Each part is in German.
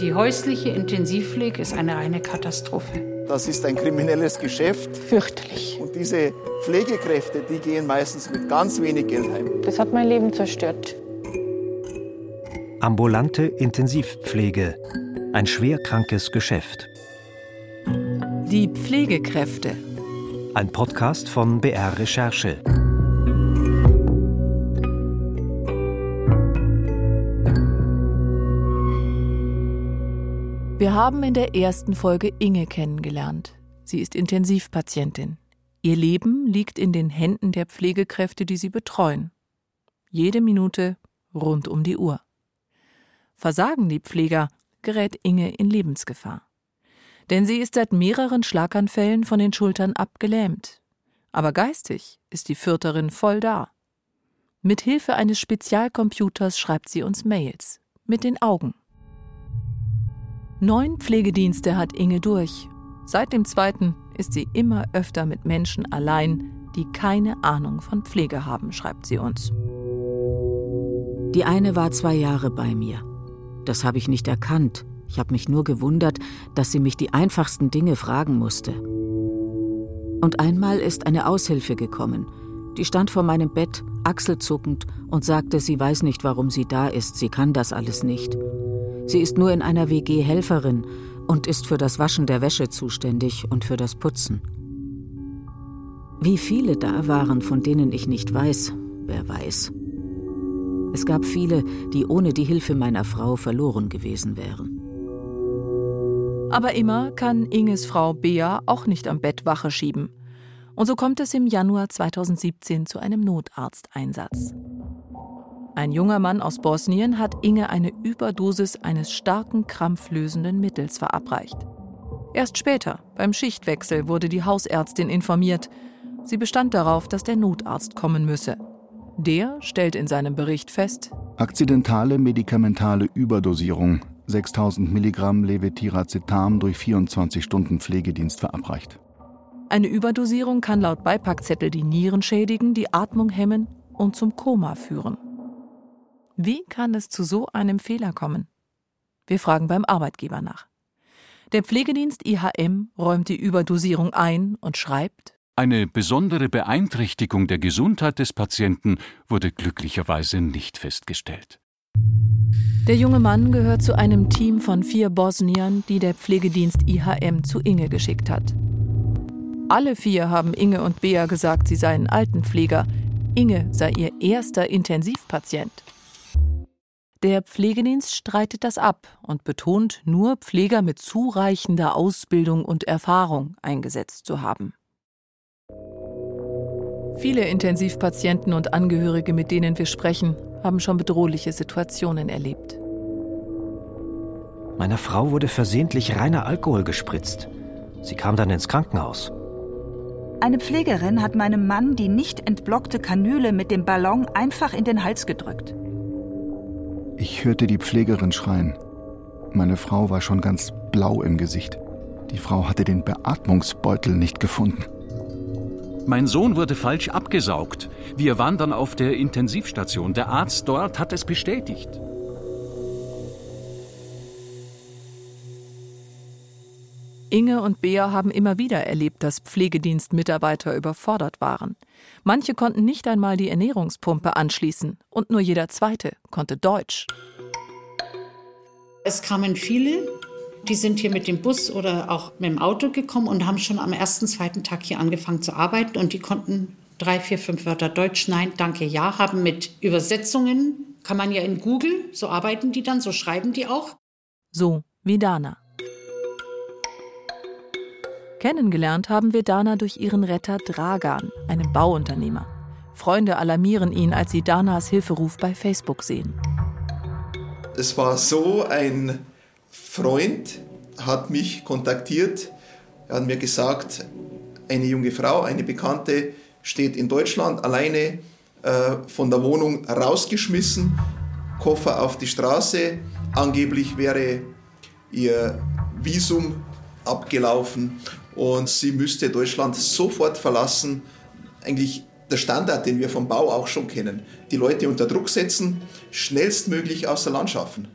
Die häusliche Intensivpflege ist eine reine Katastrophe. Das ist ein kriminelles Geschäft. Fürchterlich. Und diese Pflegekräfte, die gehen meistens mit ganz wenig Geld heim. Das hat mein Leben zerstört. Ambulante Intensivpflege. Ein schwerkrankes Geschäft. Die Pflegekräfte. Ein Podcast von BR Recherche. Haben in der ersten Folge Inge kennengelernt. Sie ist Intensivpatientin. Ihr Leben liegt in den Händen der Pflegekräfte, die sie betreuen. Jede Minute rund um die Uhr. Versagen die Pfleger, gerät Inge in Lebensgefahr. Denn sie ist seit mehreren Schlaganfällen von den Schultern abgelähmt. Aber geistig ist die Fürterin voll da. Mit Hilfe eines Spezialcomputers schreibt sie uns Mails. Mit den Augen. Neun Pflegedienste hat Inge durch. Seit dem zweiten ist sie immer öfter mit Menschen allein, die keine Ahnung von Pflege haben, schreibt sie uns. Die eine war zwei Jahre bei mir. Das habe ich nicht erkannt. Ich habe mich nur gewundert, dass sie mich die einfachsten Dinge fragen musste. Und einmal ist eine Aushilfe gekommen. Die stand vor meinem Bett, achselzuckend, und sagte, sie weiß nicht, warum sie da ist, sie kann das alles nicht. Sie ist nur in einer WG Helferin und ist für das Waschen der Wäsche zuständig und für das Putzen. Wie viele da waren, von denen ich nicht weiß, wer weiß. Es gab viele, die ohne die Hilfe meiner Frau verloren gewesen wären. Aber immer kann Inges Frau Bea auch nicht am Bett Wache schieben. Und so kommt es im Januar 2017 zu einem Notarzteinsatz. Ein junger Mann aus Bosnien hat Inge eine Überdosis eines starken krampflösenden Mittels verabreicht. Erst später, beim Schichtwechsel, wurde die Hausärztin informiert. Sie bestand darauf, dass der Notarzt kommen müsse. Der stellt in seinem Bericht fest: Akzidentale medikamentale Überdosierung, 6000 Milligramm Levetiracetam durch 24 Stunden Pflegedienst verabreicht. Eine Überdosierung kann laut Beipackzettel die Nieren schädigen, die Atmung hemmen und zum Koma führen. Wie kann es zu so einem Fehler kommen? Wir fragen beim Arbeitgeber nach. Der Pflegedienst IHM räumt die Überdosierung ein und schreibt Eine besondere Beeinträchtigung der Gesundheit des Patienten wurde glücklicherweise nicht festgestellt. Der junge Mann gehört zu einem Team von vier Bosniern, die der Pflegedienst IHM zu Inge geschickt hat. Alle vier haben Inge und Bea gesagt, sie seien Altenpfleger. Inge sei ihr erster Intensivpatient. Der Pflegedienst streitet das ab und betont, nur Pfleger mit zureichender Ausbildung und Erfahrung eingesetzt zu haben. Viele Intensivpatienten und Angehörige, mit denen wir sprechen, haben schon bedrohliche Situationen erlebt. Meiner Frau wurde versehentlich reiner Alkohol gespritzt. Sie kam dann ins Krankenhaus. Eine Pflegerin hat meinem Mann die nicht entblockte Kanüle mit dem Ballon einfach in den Hals gedrückt. Ich hörte die Pflegerin schreien. Meine Frau war schon ganz blau im Gesicht. Die Frau hatte den Beatmungsbeutel nicht gefunden. Mein Sohn wurde falsch abgesaugt. Wir waren dann auf der Intensivstation. Der Arzt dort hat es bestätigt. Inge und Bea haben immer wieder erlebt, dass Pflegedienstmitarbeiter überfordert waren. Manche konnten nicht einmal die Ernährungspumpe anschließen und nur jeder zweite konnte Deutsch. Es kamen viele, die sind hier mit dem Bus oder auch mit dem Auto gekommen und haben schon am ersten, zweiten Tag hier angefangen zu arbeiten und die konnten drei, vier, fünf Wörter Deutsch, nein, danke, ja, haben mit Übersetzungen, kann man ja in Google, so arbeiten die dann, so schreiben die auch. So wie Dana. Kennengelernt haben wir Dana durch ihren Retter Dragan, einen Bauunternehmer. Freunde alarmieren ihn, als sie Danas Hilferuf bei Facebook sehen. Es war so, ein Freund hat mich kontaktiert. Er hat mir gesagt, eine junge Frau, eine Bekannte, steht in Deutschland alleine äh, von der Wohnung rausgeschmissen, Koffer auf die Straße. Angeblich wäre ihr Visum abgelaufen und sie müsste Deutschland sofort verlassen. Eigentlich der Standard, den wir vom Bau auch schon kennen. Die Leute unter Druck setzen, schnellstmöglich außer Land schaffen.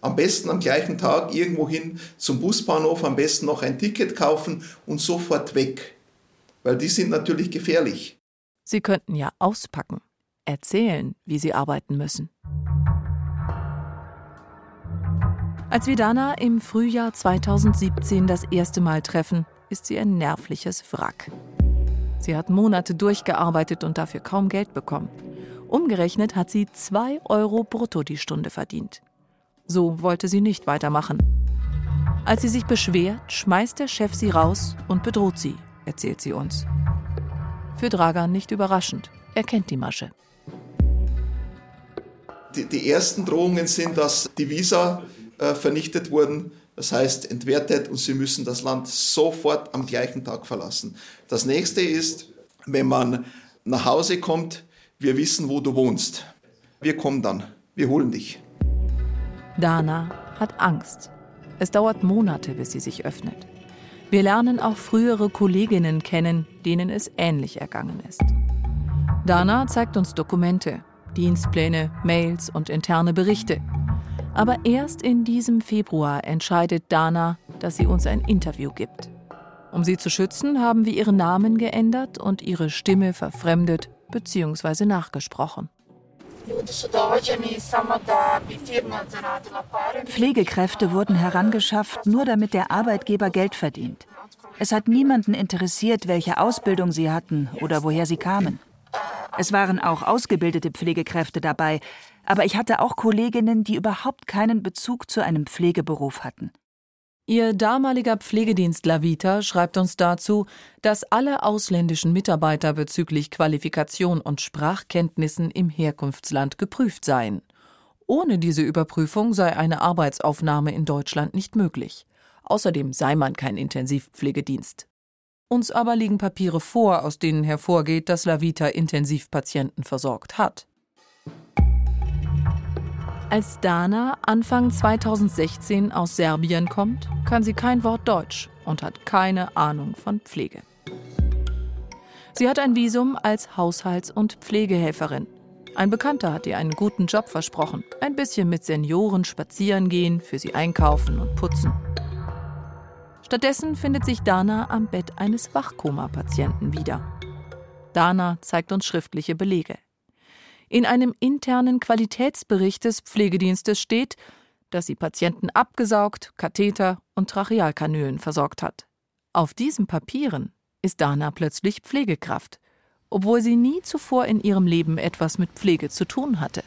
am besten am gleichen Tag irgendwo hin zum Busbahnhof, am besten noch ein Ticket kaufen und sofort weg. Weil die sind natürlich gefährlich. Sie könnten ja auspacken, erzählen, wie sie arbeiten müssen. Als wir Dana im Frühjahr 2017 das erste Mal treffen, ist sie ein nervliches Wrack. Sie hat Monate durchgearbeitet und dafür kaum Geld bekommen. Umgerechnet hat sie 2 Euro brutto die Stunde verdient. So wollte sie nicht weitermachen. Als sie sich beschwert, schmeißt der Chef sie raus und bedroht sie, erzählt sie uns. Für Dragan nicht überraschend. Er kennt die Masche. Die, die ersten Drohungen sind, dass die Visa äh, vernichtet wurden, das heißt entwertet und sie müssen das Land sofort am gleichen Tag verlassen. Das nächste ist, wenn man nach Hause kommt, wir wissen, wo du wohnst. Wir kommen dann, wir holen dich. Dana hat Angst. Es dauert Monate, bis sie sich öffnet. Wir lernen auch frühere Kolleginnen kennen, denen es ähnlich ergangen ist. Dana zeigt uns Dokumente, Dienstpläne, Mails und interne Berichte. Aber erst in diesem Februar entscheidet Dana, dass sie uns ein Interview gibt. Um sie zu schützen, haben wir ihren Namen geändert und ihre Stimme verfremdet bzw. nachgesprochen. Pflegekräfte wurden herangeschafft, nur damit der Arbeitgeber Geld verdient. Es hat niemanden interessiert, welche Ausbildung sie hatten oder woher sie kamen. Es waren auch ausgebildete Pflegekräfte dabei, aber ich hatte auch Kolleginnen, die überhaupt keinen Bezug zu einem Pflegeberuf hatten. Ihr damaliger Pflegedienst Lavita schreibt uns dazu, dass alle ausländischen Mitarbeiter bezüglich Qualifikation und Sprachkenntnissen im Herkunftsland geprüft seien. Ohne diese Überprüfung sei eine Arbeitsaufnahme in Deutschland nicht möglich. Außerdem sei man kein Intensivpflegedienst. Uns aber liegen Papiere vor, aus denen hervorgeht, dass Lavita Intensivpatienten versorgt hat. Als Dana Anfang 2016 aus Serbien kommt, kann sie kein Wort Deutsch und hat keine Ahnung von Pflege. Sie hat ein Visum als Haushalts- und Pflegehelferin. Ein Bekannter hat ihr einen guten Job versprochen. Ein bisschen mit Senioren spazieren gehen, für sie einkaufen und putzen. Stattdessen findet sich Dana am Bett eines Wachkoma-Patienten wieder. Dana zeigt uns schriftliche Belege. In einem internen Qualitätsbericht des Pflegedienstes steht, dass sie Patienten abgesaugt, Katheter und Trachealkanülen versorgt hat. Auf diesen Papieren ist Dana plötzlich Pflegekraft, obwohl sie nie zuvor in ihrem Leben etwas mit Pflege zu tun hatte.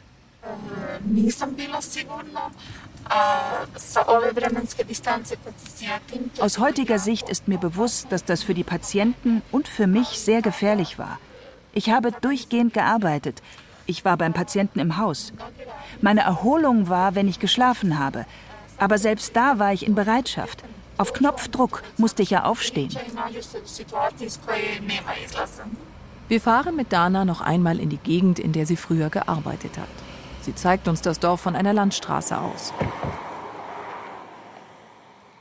Aus heutiger Sicht ist mir bewusst, dass das für die Patienten und für mich sehr gefährlich war. Ich habe durchgehend gearbeitet, ich war beim Patienten im Haus. Meine Erholung war, wenn ich geschlafen habe. Aber selbst da war ich in Bereitschaft. Auf Knopfdruck musste ich ja aufstehen. Wir fahren mit Dana noch einmal in die Gegend, in der sie früher gearbeitet hat. Sie zeigt uns das Dorf von einer Landstraße aus.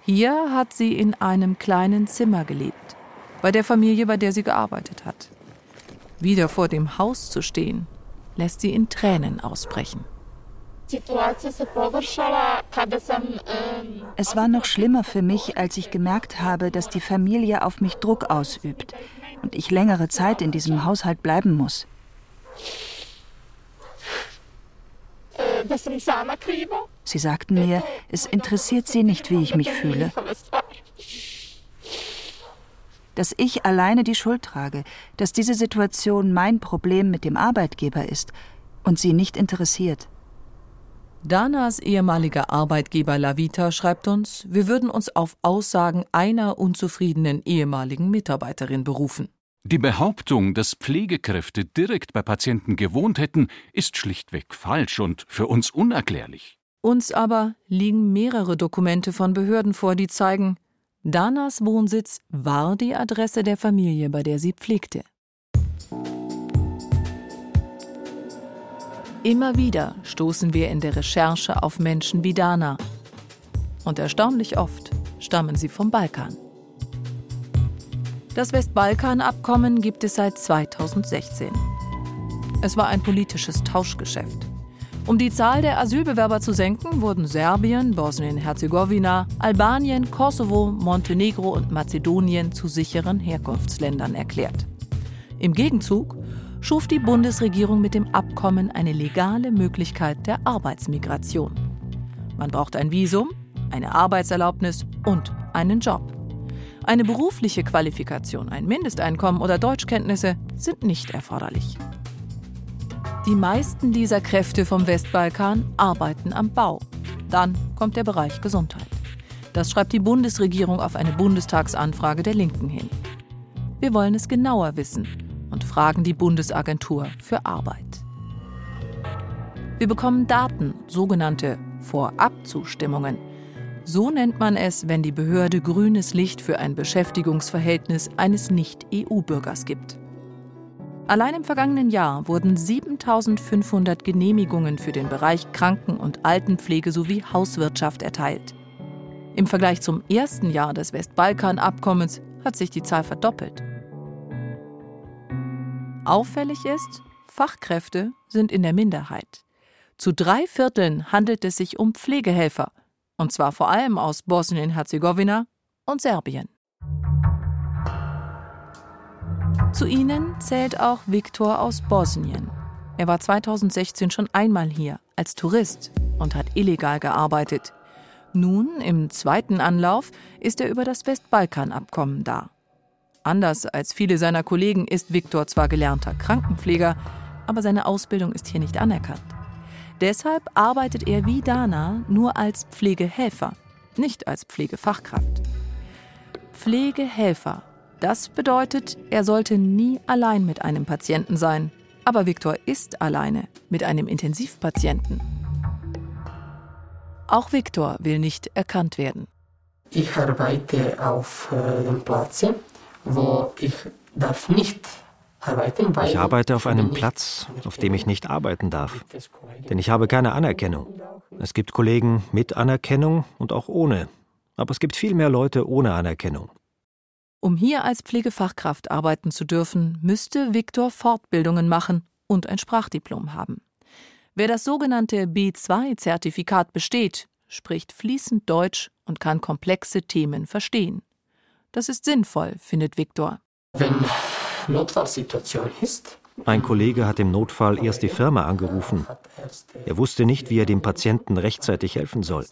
Hier hat sie in einem kleinen Zimmer gelebt, bei der Familie, bei der sie gearbeitet hat. Wieder vor dem Haus zu stehen, lässt sie in Tränen ausbrechen. Es war noch schlimmer für mich, als ich gemerkt habe, dass die Familie auf mich Druck ausübt und ich längere Zeit in diesem Haushalt bleiben muss. Sie sagten mir, es interessiert sie nicht, wie ich mich fühle. Dass ich alleine die Schuld trage, dass diese Situation mein Problem mit dem Arbeitgeber ist und sie nicht interessiert. Danas ehemaliger Arbeitgeber Lavita schreibt uns, wir würden uns auf Aussagen einer unzufriedenen ehemaligen Mitarbeiterin berufen. Die Behauptung, dass Pflegekräfte direkt bei Patienten gewohnt hätten, ist schlichtweg falsch und für uns unerklärlich. Uns aber liegen mehrere Dokumente von Behörden vor, die zeigen, Danas Wohnsitz war die Adresse der Familie, bei der sie pflegte. Immer wieder stoßen wir in der Recherche auf Menschen wie Dana. Und erstaunlich oft stammen sie vom Balkan. Das Westbalkan-Abkommen gibt es seit 2016. Es war ein politisches Tauschgeschäft. Um die Zahl der Asylbewerber zu senken, wurden Serbien, Bosnien-Herzegowina, Albanien, Kosovo, Montenegro und Mazedonien zu sicheren Herkunftsländern erklärt. Im Gegenzug schuf die Bundesregierung mit dem Abkommen eine legale Möglichkeit der Arbeitsmigration. Man braucht ein Visum, eine Arbeitserlaubnis und einen Job. Eine berufliche Qualifikation, ein Mindesteinkommen oder Deutschkenntnisse sind nicht erforderlich. Die meisten dieser Kräfte vom Westbalkan arbeiten am Bau. Dann kommt der Bereich Gesundheit. Das schreibt die Bundesregierung auf eine Bundestagsanfrage der Linken hin. Wir wollen es genauer wissen und fragen die Bundesagentur für Arbeit. Wir bekommen Daten, sogenannte Vorabzustimmungen. So nennt man es, wenn die Behörde grünes Licht für ein Beschäftigungsverhältnis eines Nicht-EU-Bürgers gibt. Allein im vergangenen Jahr wurden 7500 Genehmigungen für den Bereich Kranken- und Altenpflege sowie Hauswirtschaft erteilt. Im Vergleich zum ersten Jahr des Westbalkan-Abkommens hat sich die Zahl verdoppelt. Auffällig ist, Fachkräfte sind in der Minderheit. Zu drei Vierteln handelt es sich um Pflegehelfer, und zwar vor allem aus Bosnien-Herzegowina und Serbien. Zu ihnen zählt auch Viktor aus Bosnien. Er war 2016 schon einmal hier als Tourist und hat illegal gearbeitet. Nun, im zweiten Anlauf, ist er über das Westbalkan-Abkommen da. Anders als viele seiner Kollegen ist Viktor zwar gelernter Krankenpfleger, aber seine Ausbildung ist hier nicht anerkannt. Deshalb arbeitet er wie Dana nur als Pflegehelfer, nicht als Pflegefachkraft. Pflegehelfer das bedeutet, er sollte nie allein mit einem Patienten sein. Aber Viktor ist alleine mit einem Intensivpatienten. Auch Viktor will nicht erkannt werden. Ich arbeite auf äh, dem Platz, wo ich darf nicht arbeiten. Weil ich arbeite auf einem Platz, auf dem ich nicht arbeiten darf. Denn ich habe keine Anerkennung. Es gibt Kollegen mit Anerkennung und auch ohne. Aber es gibt viel mehr Leute ohne Anerkennung. Um hier als Pflegefachkraft arbeiten zu dürfen, müsste Viktor Fortbildungen machen und ein Sprachdiplom haben. Wer das sogenannte B2-Zertifikat besteht, spricht fließend Deutsch und kann komplexe Themen verstehen. Das ist sinnvoll, findet Viktor. Wenn Notfallsituation ist, ein Kollege hat im Notfall erst die Firma angerufen. Er wusste nicht, wie er dem Patienten rechtzeitig helfen soll.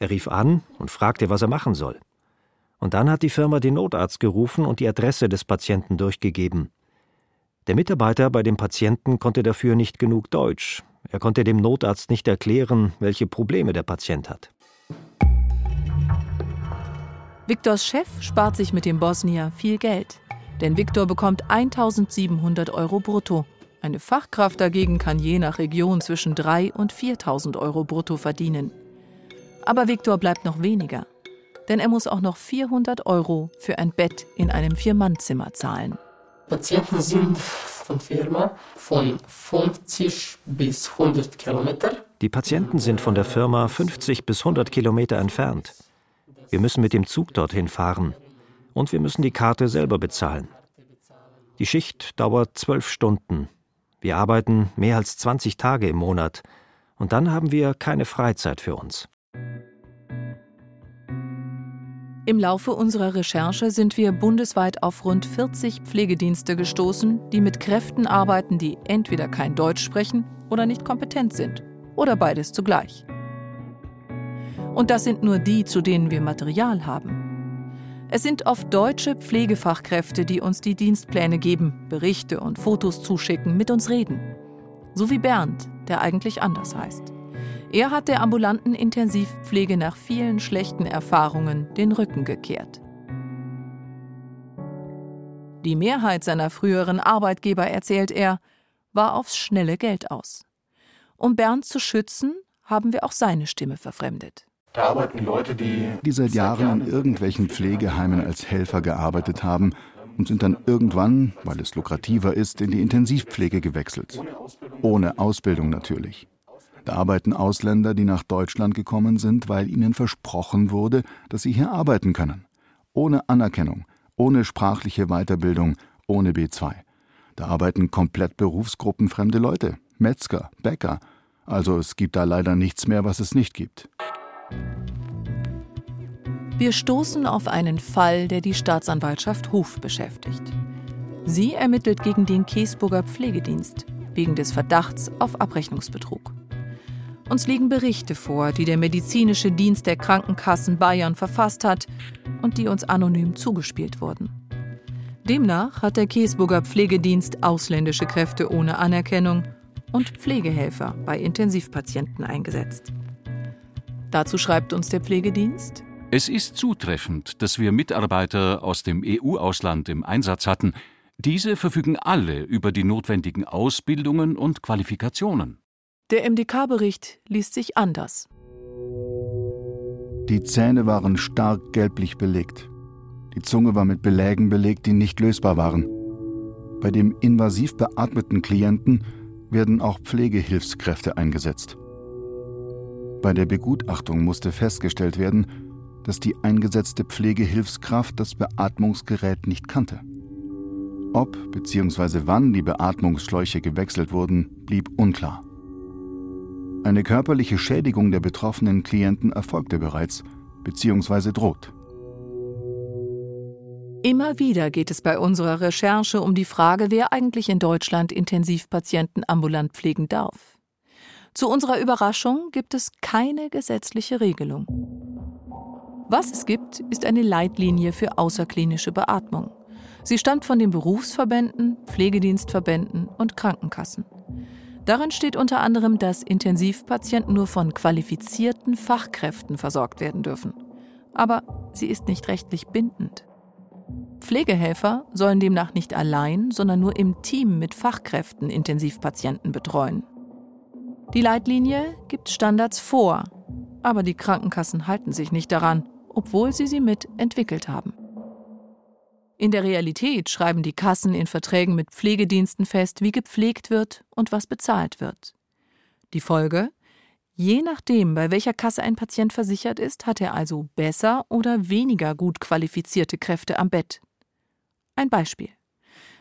Er rief an und fragte, was er machen soll. Und dann hat die Firma den Notarzt gerufen und die Adresse des Patienten durchgegeben. Der Mitarbeiter bei dem Patienten konnte dafür nicht genug Deutsch. Er konnte dem Notarzt nicht erklären, welche Probleme der Patient hat. Viktors Chef spart sich mit dem Bosnier viel Geld. Denn Viktor bekommt 1700 Euro brutto. Eine Fachkraft dagegen kann je nach Region zwischen 3 und 4000 Euro brutto verdienen. Aber Viktor bleibt noch weniger denn er muss auch noch 400 Euro für ein Bett in einem Vier-Mann-Zimmer zahlen. Patienten sind von Firma von 50 bis 100 Kilometer. Die Patienten sind von der Firma 50 bis 100 Kilometer entfernt. Wir müssen mit dem Zug dorthin fahren und wir müssen die Karte selber bezahlen. Die Schicht dauert zwölf Stunden. Wir arbeiten mehr als 20 Tage im Monat und dann haben wir keine Freizeit für uns. Im Laufe unserer Recherche sind wir bundesweit auf rund 40 Pflegedienste gestoßen, die mit Kräften arbeiten, die entweder kein Deutsch sprechen oder nicht kompetent sind. Oder beides zugleich. Und das sind nur die, zu denen wir Material haben. Es sind oft deutsche Pflegefachkräfte, die uns die Dienstpläne geben, Berichte und Fotos zuschicken, mit uns reden. So wie Bernd, der eigentlich anders heißt. Er hat der ambulanten Intensivpflege nach vielen schlechten Erfahrungen den Rücken gekehrt. Die Mehrheit seiner früheren Arbeitgeber, erzählt er, war aufs schnelle Geld aus. Um Bernd zu schützen, haben wir auch seine Stimme verfremdet. Da arbeiten Leute, die, die seit Jahren in irgendwelchen Pflegeheimen als Helfer gearbeitet haben und sind dann irgendwann, weil es lukrativer ist, in die Intensivpflege gewechselt. Ohne Ausbildung natürlich. Da arbeiten Ausländer, die nach Deutschland gekommen sind, weil ihnen versprochen wurde, dass sie hier arbeiten können. Ohne Anerkennung, ohne sprachliche Weiterbildung, ohne B2. Da arbeiten komplett berufsgruppenfremde Leute, Metzger, Bäcker, Also es gibt da leider nichts mehr, was es nicht gibt. Wir stoßen auf einen Fall, der die Staatsanwaltschaft Hof beschäftigt. Sie ermittelt gegen den Käsburger Pflegedienst wegen des Verdachts auf Abrechnungsbetrug. Uns liegen Berichte vor, die der medizinische Dienst der Krankenkassen Bayern verfasst hat und die uns anonym zugespielt wurden. Demnach hat der Käsburger Pflegedienst ausländische Kräfte ohne Anerkennung und Pflegehelfer bei Intensivpatienten eingesetzt. Dazu schreibt uns der Pflegedienst, es ist zutreffend, dass wir Mitarbeiter aus dem EU-Ausland im Einsatz hatten. Diese verfügen alle über die notwendigen Ausbildungen und Qualifikationen. Der MDK-Bericht liest sich anders. Die Zähne waren stark gelblich belegt. Die Zunge war mit Belägen belegt, die nicht lösbar waren. Bei dem invasiv beatmeten Klienten werden auch Pflegehilfskräfte eingesetzt. Bei der Begutachtung musste festgestellt werden, dass die eingesetzte Pflegehilfskraft das Beatmungsgerät nicht kannte. Ob bzw. wann die Beatmungsschläuche gewechselt wurden, blieb unklar. Eine körperliche Schädigung der betroffenen Klienten erfolgte bereits bzw. droht. Immer wieder geht es bei unserer Recherche um die Frage, wer eigentlich in Deutschland Intensivpatienten ambulant pflegen darf. Zu unserer Überraschung gibt es keine gesetzliche Regelung. Was es gibt, ist eine Leitlinie für außerklinische Beatmung. Sie stammt von den Berufsverbänden, Pflegedienstverbänden und Krankenkassen. Darin steht unter anderem, dass Intensivpatienten nur von qualifizierten Fachkräften versorgt werden dürfen. Aber sie ist nicht rechtlich bindend. Pflegehelfer sollen demnach nicht allein, sondern nur im Team mit Fachkräften Intensivpatienten betreuen. Die Leitlinie gibt Standards vor, aber die Krankenkassen halten sich nicht daran obwohl sie sie mit entwickelt haben. In der Realität schreiben die Kassen in Verträgen mit Pflegediensten fest, wie gepflegt wird und was bezahlt wird. Die Folge? Je nachdem, bei welcher Kasse ein Patient versichert ist, hat er also besser oder weniger gut qualifizierte Kräfte am Bett. Ein Beispiel.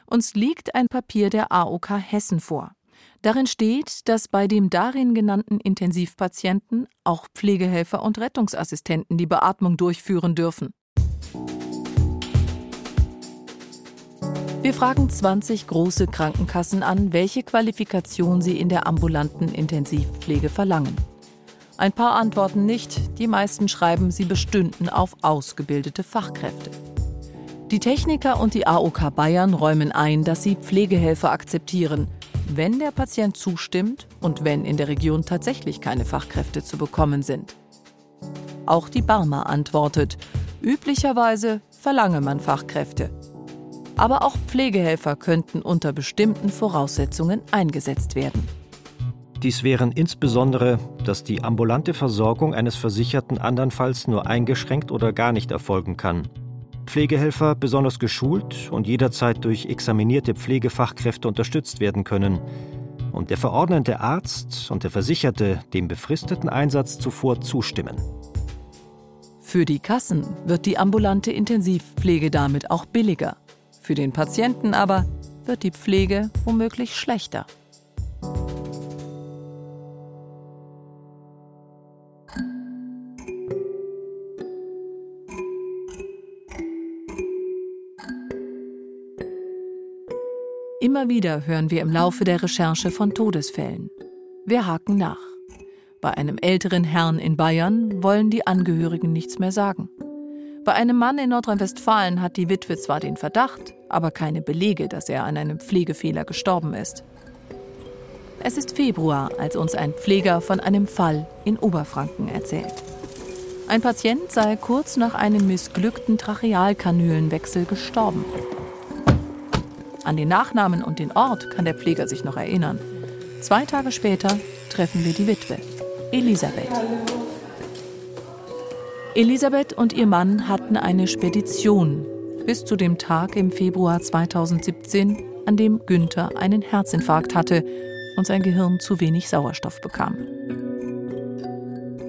Uns liegt ein Papier der AOK Hessen vor. Darin steht, dass bei dem darin genannten Intensivpatienten auch Pflegehelfer und Rettungsassistenten die Beatmung durchführen dürfen. Wir fragen 20 große Krankenkassen an, welche Qualifikation sie in der ambulanten Intensivpflege verlangen. Ein paar antworten nicht, die meisten schreiben, sie bestünden auf ausgebildete Fachkräfte. Die Techniker und die AOK Bayern räumen ein, dass sie Pflegehelfer akzeptieren, wenn der Patient zustimmt und wenn in der Region tatsächlich keine Fachkräfte zu bekommen sind. Auch die Barmer antwortet, üblicherweise verlange man Fachkräfte. Aber auch Pflegehelfer könnten unter bestimmten Voraussetzungen eingesetzt werden. Dies wären insbesondere, dass die ambulante Versorgung eines Versicherten andernfalls nur eingeschränkt oder gar nicht erfolgen kann Pflegehelfer besonders geschult und jederzeit durch examinierte Pflegefachkräfte unterstützt werden können und der verordnete Arzt und der Versicherte dem befristeten Einsatz zuvor zustimmen. Für die Kassen wird die ambulante Intensivpflege damit auch billiger. Für den Patienten aber wird die Pflege womöglich schlechter. Immer wieder hören wir im Laufe der Recherche von Todesfällen. Wir haken nach. Bei einem älteren Herrn in Bayern wollen die Angehörigen nichts mehr sagen. Bei einem Mann in Nordrhein-Westfalen hat die Witwe zwar den Verdacht, aber keine Belege, dass er an einem Pflegefehler gestorben ist. Es ist Februar, als uns ein Pfleger von einem Fall in Oberfranken erzählt. Ein Patient sei kurz nach einem missglückten Trachealkanülenwechsel gestorben. An den Nachnamen und den Ort kann der Pfleger sich noch erinnern. Zwei Tage später treffen wir die Witwe, Elisabeth. Elisabeth und ihr Mann hatten eine Spedition bis zu dem Tag im Februar 2017, an dem Günther einen Herzinfarkt hatte und sein Gehirn zu wenig Sauerstoff bekam.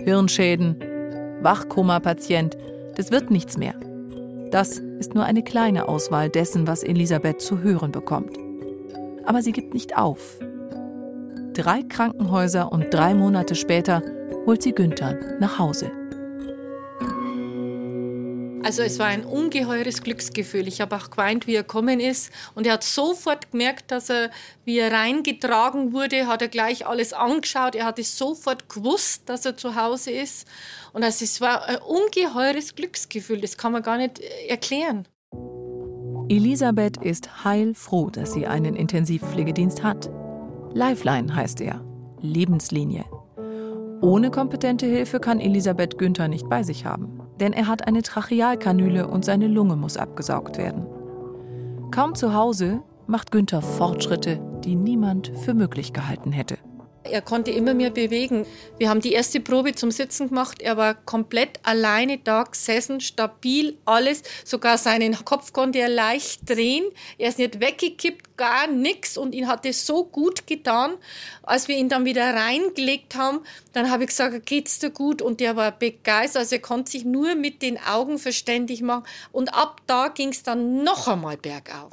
Hirnschäden, Wachkoma-Patient, das wird nichts mehr. Das ist nur eine kleine Auswahl dessen, was Elisabeth zu hören bekommt. Aber sie gibt nicht auf. drei Krankenhäuser und drei Monate später holt sie Günther nach Hause. Also es war ein ungeheures Glücksgefühl. Ich habe auch geweint, wie er gekommen ist. Und er hat sofort gemerkt, dass er, wie er reingetragen wurde, hat er gleich alles angeschaut. Er hatte sofort gewusst, dass er zu Hause ist. Und also es war ein ungeheures Glücksgefühl. Das kann man gar nicht äh, erklären. Elisabeth ist heilfroh, dass sie einen Intensivpflegedienst hat. Lifeline heißt er. Lebenslinie. Ohne kompetente Hilfe kann Elisabeth Günther nicht bei sich haben, denn er hat eine Trachealkanüle und seine Lunge muss abgesaugt werden. Kaum zu Hause macht Günther Fortschritte, die niemand für möglich gehalten hätte. Er konnte immer mehr bewegen. Wir haben die erste Probe zum Sitzen gemacht. Er war komplett alleine da gesessen, stabil, alles. Sogar seinen Kopf konnte er leicht drehen. Er ist nicht weggekippt, gar nichts. Und ihn hat es so gut getan. Als wir ihn dann wieder reingelegt haben, dann habe ich gesagt, geht's dir gut? Und der war begeistert. Also er konnte sich nur mit den Augen verständig machen. Und ab da ging es dann noch einmal bergauf.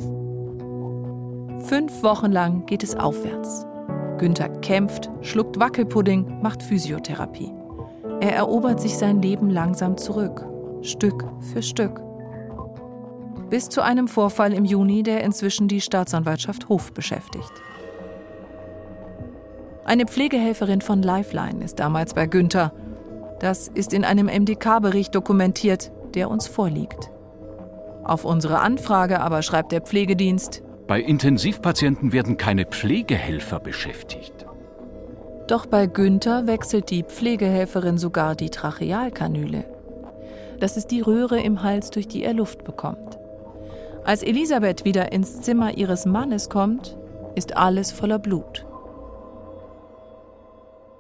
Fünf Wochen lang geht es aufwärts. Günther kämpft, schluckt Wackelpudding, macht Physiotherapie. Er erobert sich sein Leben langsam zurück, Stück für Stück. Bis zu einem Vorfall im Juni, der inzwischen die Staatsanwaltschaft Hof beschäftigt. Eine Pflegehelferin von Lifeline ist damals bei Günther. Das ist in einem MDK-Bericht dokumentiert, der uns vorliegt. Auf unsere Anfrage aber schreibt der Pflegedienst, bei Intensivpatienten werden keine Pflegehelfer beschäftigt. Doch bei Günther wechselt die Pflegehelferin sogar die Trachealkanüle. Das ist die Röhre im Hals, durch die er Luft bekommt. Als Elisabeth wieder ins Zimmer ihres Mannes kommt, ist alles voller Blut.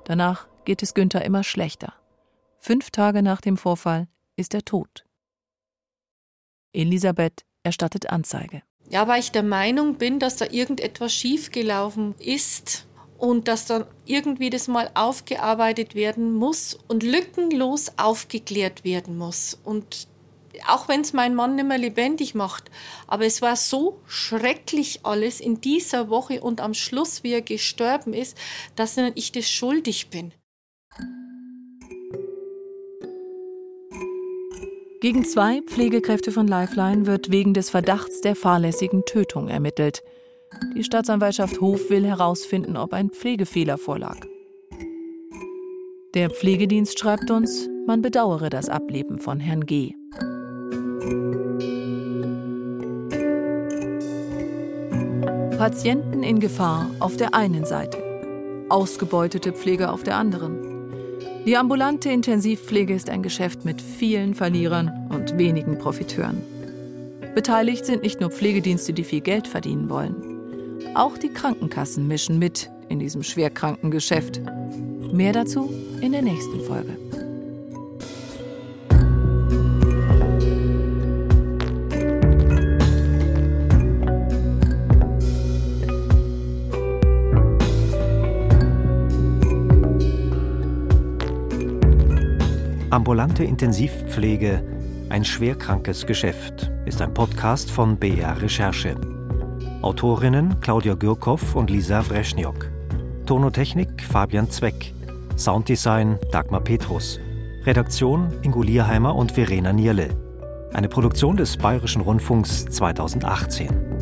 Danach geht es Günther immer schlechter. Fünf Tage nach dem Vorfall ist er tot. Elisabeth erstattet Anzeige. Ja, weil ich der Meinung bin, dass da irgendetwas schiefgelaufen ist und dass dann irgendwie das mal aufgearbeitet werden muss und lückenlos aufgeklärt werden muss. Und auch wenn es mein Mann nicht mehr lebendig macht, aber es war so schrecklich alles in dieser Woche und am Schluss, wie er gestorben ist, dass ich das schuldig bin. Gegen zwei Pflegekräfte von Lifeline wird wegen des Verdachts der fahrlässigen Tötung ermittelt. Die Staatsanwaltschaft Hof will herausfinden, ob ein Pflegefehler vorlag. Der Pflegedienst schreibt uns, man bedauere das Ableben von Herrn G. Patienten in Gefahr auf der einen Seite, ausgebeutete Pfleger auf der anderen. Die ambulante Intensivpflege ist ein Geschäft mit vielen Verlierern und wenigen Profiteuren. Beteiligt sind nicht nur Pflegedienste, die viel Geld verdienen wollen. Auch die Krankenkassen mischen mit in diesem schwerkranken Geschäft. Mehr dazu in der nächsten Folge. Ambulante Intensivpflege, ein schwerkrankes Geschäft, ist ein Podcast von BR Recherche. Autorinnen Claudia Gürkow und Lisa Wreschniok. Tonotechnik Fabian Zweck. Sounddesign Dagmar Petrus. Redaktion Ingo Lierheimer und Verena Nierle. Eine Produktion des Bayerischen Rundfunks 2018.